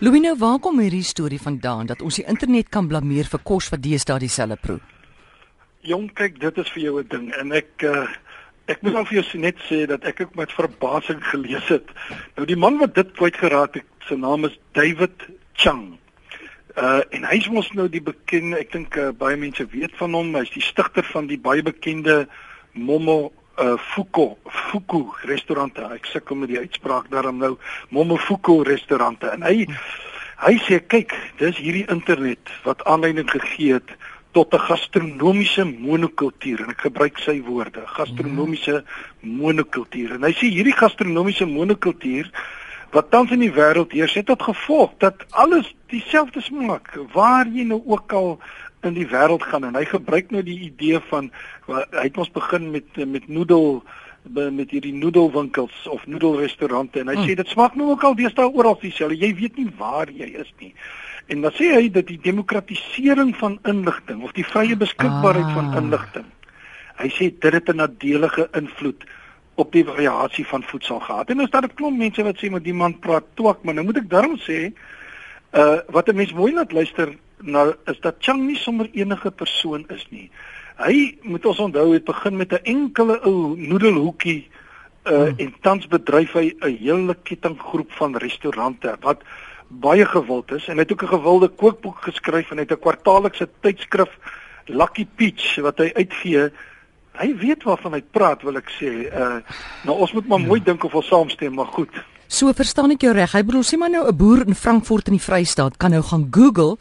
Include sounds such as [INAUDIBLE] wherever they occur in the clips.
Louino, waar kom hierdie storie vandaan dat ons die internet kan blameer vir kos wat deesdae dieselfde proe? Jong, kyk, dit is vir jou 'n ding en ek uh, ek moet dan vir jou net sê dat ek ook met verbasing gelees het. Nou die man wat dit kwyt geraak het, sy naam is David Chang. Uh en hy's mos nou die bekende, ek dink uh, baie mense weet van hom, hy's die stigter van die baie bekende Momo uh Fuko Fuku restaurante. Ek sukkel met die uitspraak daarom nou Momofuku restaurante. En hy hy sê kyk, dis hierdie internet wat aanleiding gegee het tot 'n gastronomiese monokultuur en ek gebruik sy woorde, gastronomiese monokultuur. En hy sê hierdie gastronomiese monokultuur wat tans in die wêreld heers het tot gevolg dat alles dieselfde smaak waar jy nou ook al in die wêreld gaan en hy gebruik nou die idee van hy het ons begin met met noedel met hierdie noedelwinkels of noedelrestaurante en hy hmm. sê dit smaak nou ook al deesdae oral dieselfde jy weet nie waar jy is nie en dan sê hy dat die demokratisering van inligting of die vrye beskikbaarheid ah. van inligting hy sê dit het 'n nadelige invloed op die variasie van voedsel gehad en ons daar 'n klomp mense wat sê maar die man praat twak maar nou moet ek daarom sê uh wat 'n mens mooi laat luister nou is dat Chang nie sommer enige persoon is nie. Hy moet ons onthou het begin met 'n enkele ou noedelhoekie uh hmm. en tans bedryf hy 'n hele kettinggroep van restaurante wat baie gewild is en hy het ook 'n gewilde kookboek geskryf en hy het 'n kwartaallikse tydskrif Lucky Peach wat hy uitgee. Hy weet waarvan hy praat wil ek sê. Uh nou ons moet maar mooi dink of ons saamstem maar goed. So verstaan ek jou reg. Hy bedoel sê maar nou 'n boer in Frankfurt in die Vrystaat kan nou gaan Google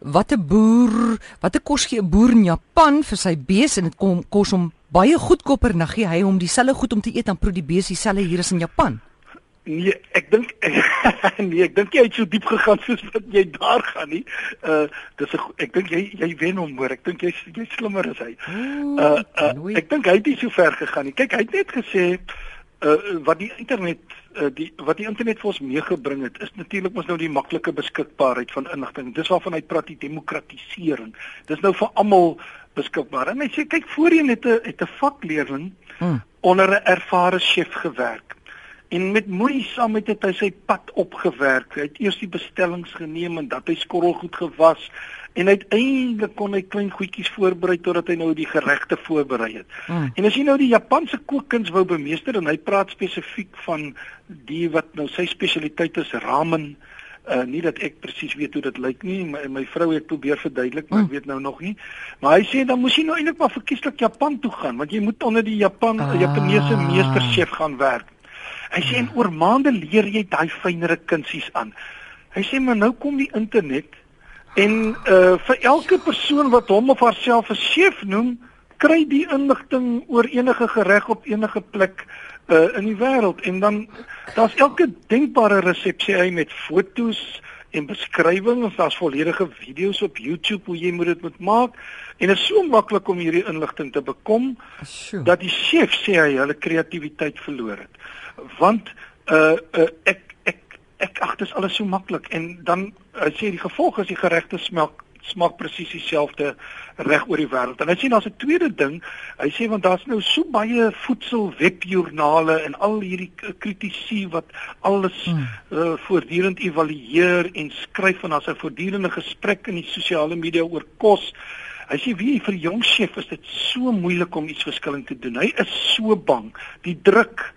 wat 'n boer, wat 'n kos gee 'n boer in Japan vir sy bees en dit kom kos hom baie goedkoper na gee hy hom dieselfde goed om te eet dan proe die bees dieselfde hier is in Japan. Nee, ek dink [LAUGHS] nee, ek dink jy het so diep gegaan soos wat jy daar gaan nie. Uh dis 'n ek dink jy jy wen hom hoor. Ek dink jy jy slimmer as hy. Uh, uh ek dink hy het nie so ver gegaan nie. Kyk, hy het net gesê uh wat die internet uh, die wat die internet vir ons meegebring het is natuurlik mos nou die maklike beskikbaarheid van inligting. Dis waarvan hy praat die demokratisering. Dis nou vir almal beskikbaar. En hy sê kyk voorheen het 'n het 'n vakleerling hmm. onder 'n ervare chef gewerk. En met moeisame het hy sy pad opgewerk. Hy het eers die bestellings geneem en dat hy skorrelgoed gewas en uiteindelik kon hy klein goedjies voorberei totdat hy nou die geregte voorberei het. Mm. En as jy nou die Japanse kookkuns wou bemeester en hy praat spesifiek van die wat nou sy spesialiteit is ramen uh nie dat ek presies weet hoe dit lyk nie my my vrou het probeer verduidelik maar ek weet nou nog nie maar hy sê dan moes jy nou eintlik maar verkieslik Japan toe gaan want jy moet onder die Japan ah. Japaneese meesterchef gaan werk hy sê en oor maande leer jy daai fynere kunsies aan hy sê maar nou kom die internet En uh vir elke persoon wat hom of haarself 'n chef noem, kry die inligting oor enige gereg op enige plek uh in die wêreld en dan daar's elke denkbare resep sê hy met fotos en beskrywings, daar's volledige video's op YouTube hoe jy moet dit moet maak en dit is so maklik om hierdie inligting te bekom sure. dat die chef sê hy hulle kreatiwiteit verloor het. Want uh, uh ek ek ag dit is alles so maklik en dan hy sê die gevolg is die geregte smaak smaak presies dieselfde reg oor die wêreld. En hy sê daar's 'n tweede ding. Hy sê want daar's nou so baie voedsel webjoernale en al hierdie kritici wat alles hmm. uh, voortdurend evalueer en skryf en daar's 'n voortdurende gesprek in die sosiale media oor kos. Hy sê wie vir jong chef is dit so moeilik om iets verskillend te doen. Hy is so bang. Die druk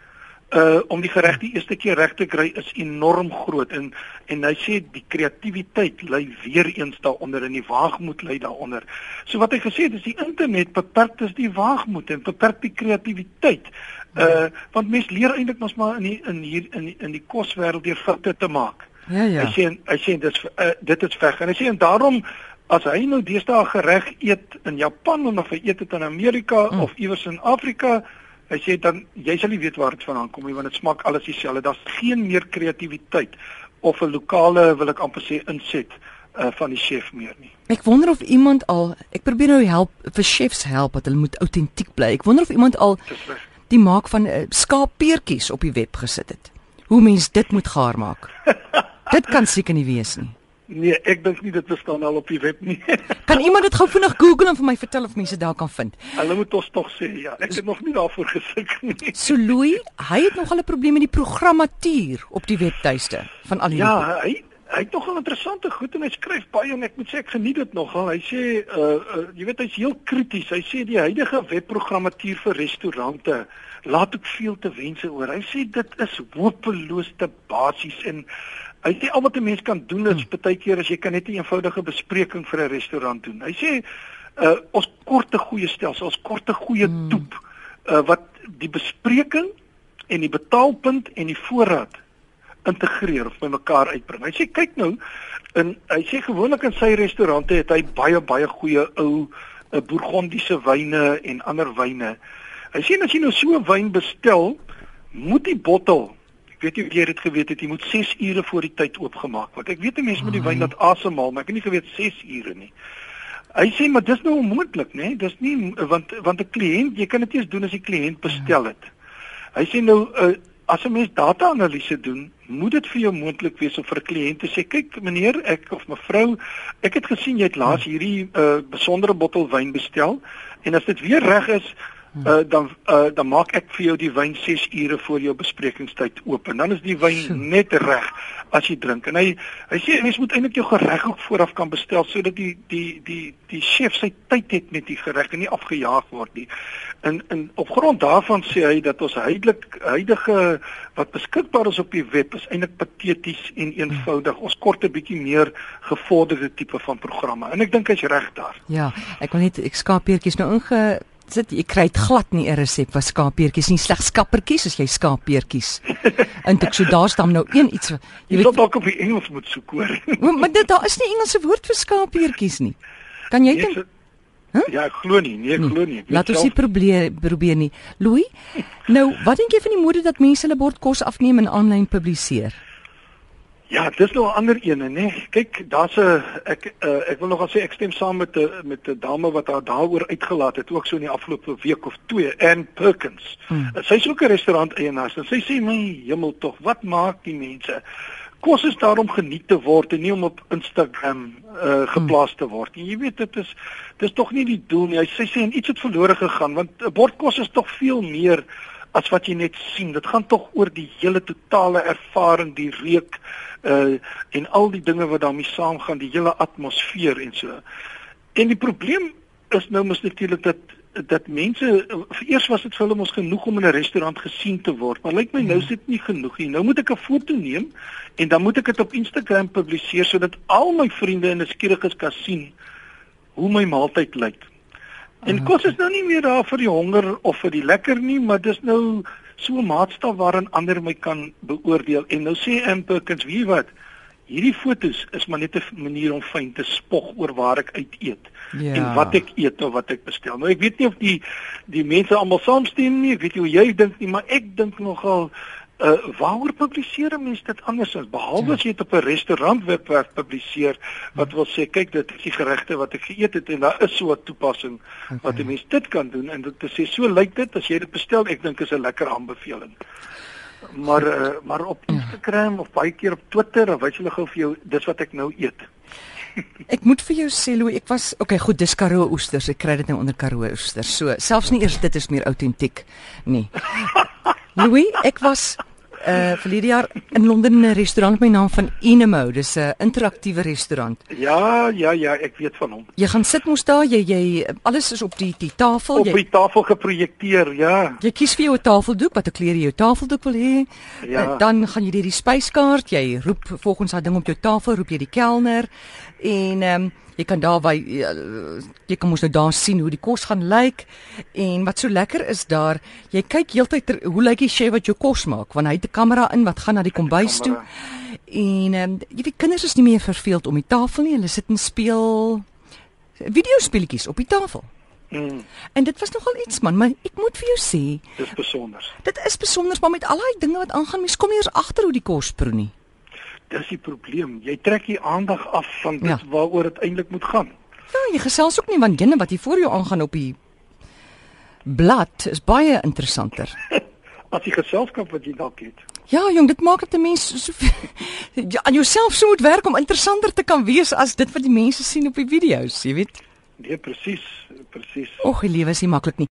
uh om die gereg die eerste keer reg te kry is enorm groot en en hy sê die kreatiwiteit lê weer eens daaronder en die waagmoed lê daaronder. So wat hy gesê het is die internet beperk dus die waagmoed en beperk die kreatiwiteit. Uh want mense leer eintlik mos maar in die, in hier in in die koswêreld deur foute te maak. Ja ja. Hy sê hy sê dit uh, dit is veg en hy sê en daarom as hy nou deesdae gereg eet in Japan of hy eet dit in Amerika mm. of iewers in Afrika Hy sê dan jy sal nie weet waar dit vandaan kom nie want dit smaak alles dieselfde. Daar's geen meer kreatiwiteit of 'n lokale wil ek amper sê inset uh, van die chef meer nie. Ek wonder of iemand al ek probeer nou help vir chefs help dat hulle moet autentiek bly. Ek wonder of iemand al die maak van uh, skaappeertjies op die web gesit het. Hoe mens dit moet gaar maak. [LAUGHS] dit kan seker nie wees nie. Nee, ek dink nie dit bestaan al op die web nie. [LAUGHS] kan iemand dit gou vinnig Google en vir my vertel of mense daar kan vind? Hulle moet ons tog sê ja, ek het nog nie daarvoor gesik nie. So Louis, hy het nog al 'n probleem met die programmatuur op die webtuiste van al hierdie. Ja, hy Hy het nogal interessante goed en hy skryf baie en ek moet sê ek geniet dit nogal. Hy sê uh, uh jy weet hy's heel krities. Hy sê die huidige webprogrammatuur vir restaurante laat ook veel te wense oor. Hy sê dit is hopeloos te basies en hy sê al wat 'n mens kan doen is hmm. baie keer as jy kan net 'n eenvoudige bespreking vir 'n restaurant doen. Hy sê uh ons korte goeie stelsel, ons korte goeie hmm. toep uh wat die bespreking en die betaalpunt en die voorraad integreer of by mekaar uitbring. Hy sê kyk nou en hy sê gewoonlik in sy restaurante het hy baie baie goeie ou uh, bourgondiese wyne en ander wyne. Hy sê as jy nou so 'n wyn bestel, moet die bottel weet nie of jy dit geweet het, jy moet 6 ure voor die tyd oopgemaak word. Ek weet 'n mens moet die wyn laat asemhaal, maar ek het nie geweet 6 ure nie. Hy sê maar dis nou onmoontlik, né? Dis nie want want 'n kliënt, jy kan dit eers doen as die kliënt bestel het. Hy sê nou uh, as 'n mens data-analise doen, moet dit vir jou moontlik wees om vir 'n kliënt te sê, kyk meneer, ek of mevrou, ek het gesien jy het laas hierdie uh, besondere bottel wyn bestel en as dit weer reg is, uh, dan uh, dan maak ek vir jou die wyn 6 ure voor jou besprekingstyd oop en dan is die wyn net reg as jy drink en hy hy sê mens moet eintlik jou gereg ook vooraf kan bestel sodat die die die die chef sy tyd het met die gereg en nie afgejaag word nie. En en op grond daarvan sê hy dat ons huidelik huidige wat beskikbaar is op die web is eintlik pateties en eenvoudig. Ons kort 'n bietjie meer gevorderde tipe van programme en ek dink hy's reg daar. Ja, ek wil net ek skaappeertjies nou inge sit jy kry dit glad nie 'n resep vir skaappeertjies nie slegs skappertjies as jy skaappeertjies. ek so daar staan nou een iets jy, jy weet dalk op die Engels moet soek hoor. maar dit daar is nie Engelse woord vir skaappeertjies nie. Kan jy dink? Huh? Ja, ek glo nie, nee, ek glo nie. Ek Laat ons nie probeer probeer nie. Louis, nou, wat dink jy van die mode dat mense hulle bord kos afneem en aanlyn publiseer? Ja, dis nou 'n ander ene, nê. Nee. Kyk, daar's 'n ek uh, ek wil nogal sê ek stem saam met 'n met 'n dame wat haar daaroor uitgelaat het, ook so in die afgelope week of twee, Ann Perkins. Hmm. Uh, Sy's ook 'n restaurant eienaar en sy sê my hemel tog, wat maak die mense? Kos is daarom geniet te word en nie om op Instagram uh, geplaas te word. En jy weet dit is dis tog nie die doel nie. Sy sê en iets het verlore gegaan want 'n bord kos is tog veel meer as wat jy net sien. Dit gaan tog oor die hele totale ervaring, die reuk uh en al die dinge wat daarmee saamgaan, die hele atmosfeer en so. En die probleem is nou mos natuurlik dat dat mense eers was dit vir hulle mos genoeg om in 'n restaurant gesien te word, maar lyk my nou is dit nie genoeg nie. Nou moet ek 'n foto neem en dan moet ek dit op Instagram publiseer sodat al my vriende en nuuskieriges kan sien hoe my maaltyd lyk. En kos is nou nie meer daar vir die honger of vir die lekker nie, maar dis nou so 'n maatstaf waarin ander my kan beoordeel. En nou sê Impikins, wie wat? Hierdie fotos is maar net 'n manier om fyn te spog oor waar ek uit eet ja. en wat ek eet of wat ek bestel. Nou ek weet nie of die die mense almal saamstem nie, ek weet nie hoe jy dink nie, maar ek dink nogal Uh waaroor publiseer mense dit anders as behalwe as jy dit op 'n restaurant webwerf publiseer wat wil sê kyk dit is die geregte wat ek geëet het en daar is so 'n toepassing okay. wat 'n mens dit kan doen en dit te sê so lyk dit as jy dit bestel ek dink is 'n lekker aanbeveling. Maar uh, maar op ja. Instagram of baie keer op Twitter dan wys hulle gou vir jou dis wat ek nou eet. [LAUGHS] ek moet vir jou sê Louw, ek was okay goed dis Karoo oesters ek kry dit nou onder Karoo oesters so selfs nie eers dit is meer autentiek nie [LAUGHS] Louis, ek was uh verlede jaar in Londen in 'n restaurant met die naam van Enemo. Dis 'n interaktiewe restaurant. Ja, ja, ja, ek weet van hom. Jy gaan sit mos daar, jy jy alles is op die die tafel, op jy die tafel geprojekteer, ja. Jy kies vir jou 'n tafeldoek, watter kleur jy jou tafeldoek wil hê. Ja. Uh, dan gaan jy deur die spyskaart, jy roep volgens daai ding op jou tafel, roep jy die kelner en ehm um, jy kan daar by ja, jy kan mos nou daar sien hoe die kos gaan lyk. En wat so lekker is daar jy kyk heeltyd hoe lyk die chef wat jou kos maak? Want hy het 'n kamera in wat gaan na die kombuis toe. en um, jy weet kinders is nie meer verveeld om die tafel nie. Hulle sit en speel videospeletjies op die tafel. Mm. En dit was nogal iets man, maar ek moet vir jou sê, dis besonder. Dit is besonder, maar met al daai dinge wat aangaan, mens kom nie eens agter hoe die kos proe nie dis die probleem. Jy trek die aandag af van dit ja. waaroor dit eintlik moet gaan. Ja, jy gesels ook nie want dinge wat hier voor jou aangaan op die blad is baie interessanter. [LAUGHS] As die geselskap wat jy dalk het. Ja, jong, dit maak dit 'n mens so [LAUGHS] ja, aan jouself so moet werk om interessanter te kan wees as dit wat die mense sien op die video's, jy weet. Nee, presies, presies. Och, die lewe is nie maklik nie.